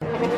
Thank you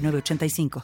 906985.